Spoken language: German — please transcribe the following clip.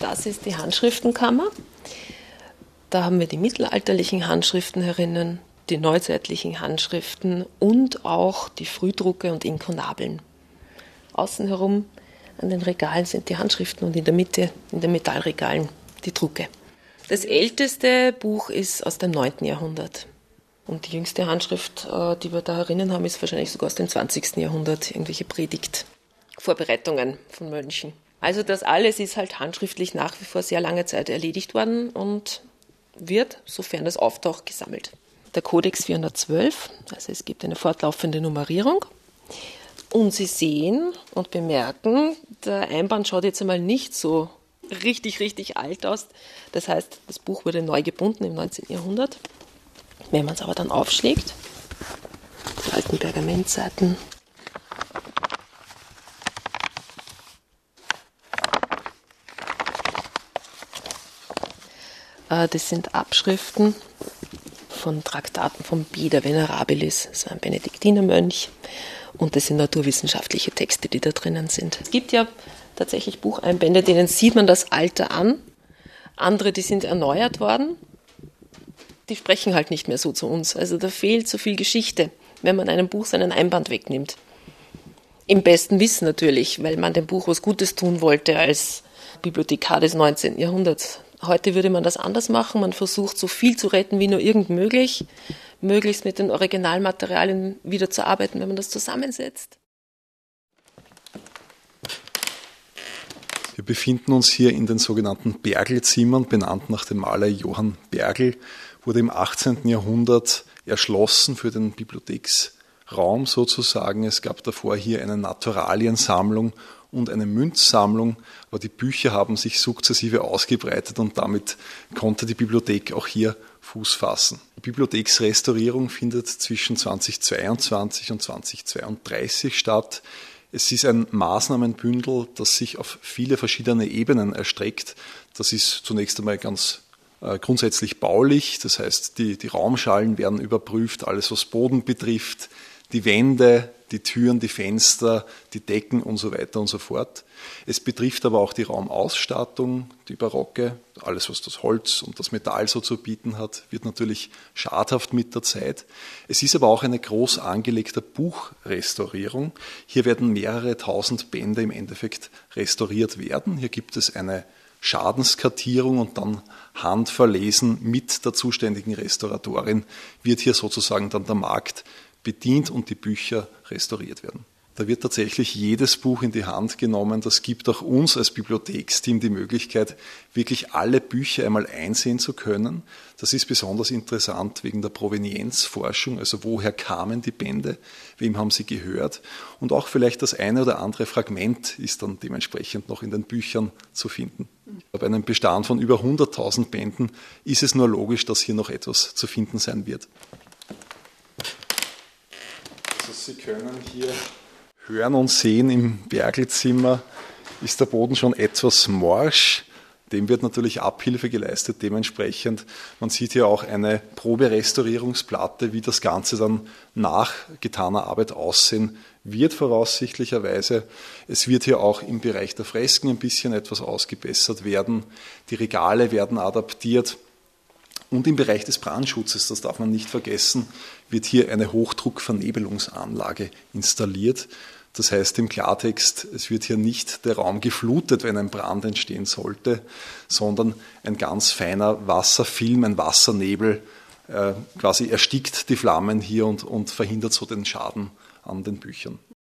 Das ist die Handschriftenkammer. Da haben wir die mittelalterlichen Handschriften herinnen, die neuzeitlichen Handschriften und auch die Frühdrucke und Inkunabeln. Außen herum an den Regalen sind die Handschriften und in der Mitte, in den Metallregalen, die Drucke. Das älteste Buch ist aus dem 9. Jahrhundert. Und die jüngste Handschrift, äh, die wir da herinnen haben, ist wahrscheinlich sogar aus dem 20. Jahrhundert, irgendwelche Predigtvorbereitungen von Mönchen. Also das alles ist halt handschriftlich nach wie vor sehr lange Zeit erledigt worden und wird, sofern es auftaucht, gesammelt. Der Kodex 412, also es gibt eine fortlaufende Nummerierung. Und Sie sehen und bemerken, der Einband schaut jetzt einmal nicht so richtig, richtig alt aus. Das heißt, das Buch wurde neu gebunden im 19. Jahrhundert. Wenn man es aber dann aufschlägt, die alten Pergamentseiten, das sind Abschriften von Traktaten von Beda Venerabilis, so ein Benediktinermönch. Und das sind naturwissenschaftliche Texte, die da drinnen sind. Es gibt ja tatsächlich Bucheinbände, denen sieht man das Alter an. Andere, die sind erneuert worden. Die sprechen halt nicht mehr so zu uns. Also da fehlt so viel Geschichte, wenn man einem Buch seinen Einband wegnimmt. Im besten Wissen natürlich, weil man dem Buch was Gutes tun wollte als Bibliothekar des 19. Jahrhunderts. Heute würde man das anders machen. Man versucht so viel zu retten wie nur irgend möglich, möglichst mit den Originalmaterialien wieder zu arbeiten, wenn man das zusammensetzt. Wir befinden uns hier in den sogenannten Bergelzimmern, benannt nach dem Maler Johann Bergel, wurde im 18. Jahrhundert erschlossen für den Bibliotheksraum sozusagen. Es gab davor hier eine Naturaliensammlung und eine Münzsammlung, aber die Bücher haben sich sukzessive ausgebreitet und damit konnte die Bibliothek auch hier Fuß fassen. Die Bibliotheksrestaurierung findet zwischen 2022 und 2032 statt. Es ist ein Maßnahmenbündel, das sich auf viele verschiedene Ebenen erstreckt. Das ist zunächst einmal ganz äh, grundsätzlich baulich, das heißt, die, die Raumschalen werden überprüft, alles was Boden betrifft, die Wände, die Türen, die Fenster, die Decken und so weiter und so fort. Es betrifft aber auch die Raumausstattung, die Barocke, alles was das Holz und das Metall so zu bieten hat, wird natürlich schadhaft mit der Zeit. Es ist aber auch eine groß angelegte Buchrestaurierung. Hier werden mehrere tausend Bände im Endeffekt restauriert werden. Hier gibt es eine Schadenskartierung und dann handverlesen mit der zuständigen Restauratorin wird hier sozusagen dann der Markt bedient und die Bücher restauriert werden. Da wird tatsächlich jedes Buch in die Hand genommen. Das gibt auch uns als Bibliotheksteam die Möglichkeit, wirklich alle Bücher einmal einsehen zu können. Das ist besonders interessant wegen der Provenienzforschung, also woher kamen die Bände, wem haben sie gehört und auch vielleicht das eine oder andere Fragment ist dann dementsprechend noch in den Büchern zu finden. Bei einem Bestand von über 100.000 Bänden ist es nur logisch, dass hier noch etwas zu finden sein wird. Sie können hier hören und sehen im Bergelzimmer ist der Boden schon etwas morsch. Dem wird natürlich Abhilfe geleistet dementsprechend. Man sieht hier auch eine Proberestaurierungsplatte, wie das Ganze dann nach getaner Arbeit aussehen wird voraussichtlicherweise. Es wird hier auch im Bereich der Fresken ein bisschen etwas ausgebessert werden. Die Regale werden adaptiert. Und im Bereich des Brandschutzes, das darf man nicht vergessen, wird hier eine Hochdruckvernebelungsanlage installiert. Das heißt im Klartext, es wird hier nicht der Raum geflutet, wenn ein Brand entstehen sollte, sondern ein ganz feiner Wasserfilm, ein Wassernebel äh, quasi erstickt die Flammen hier und, und verhindert so den Schaden an den Büchern.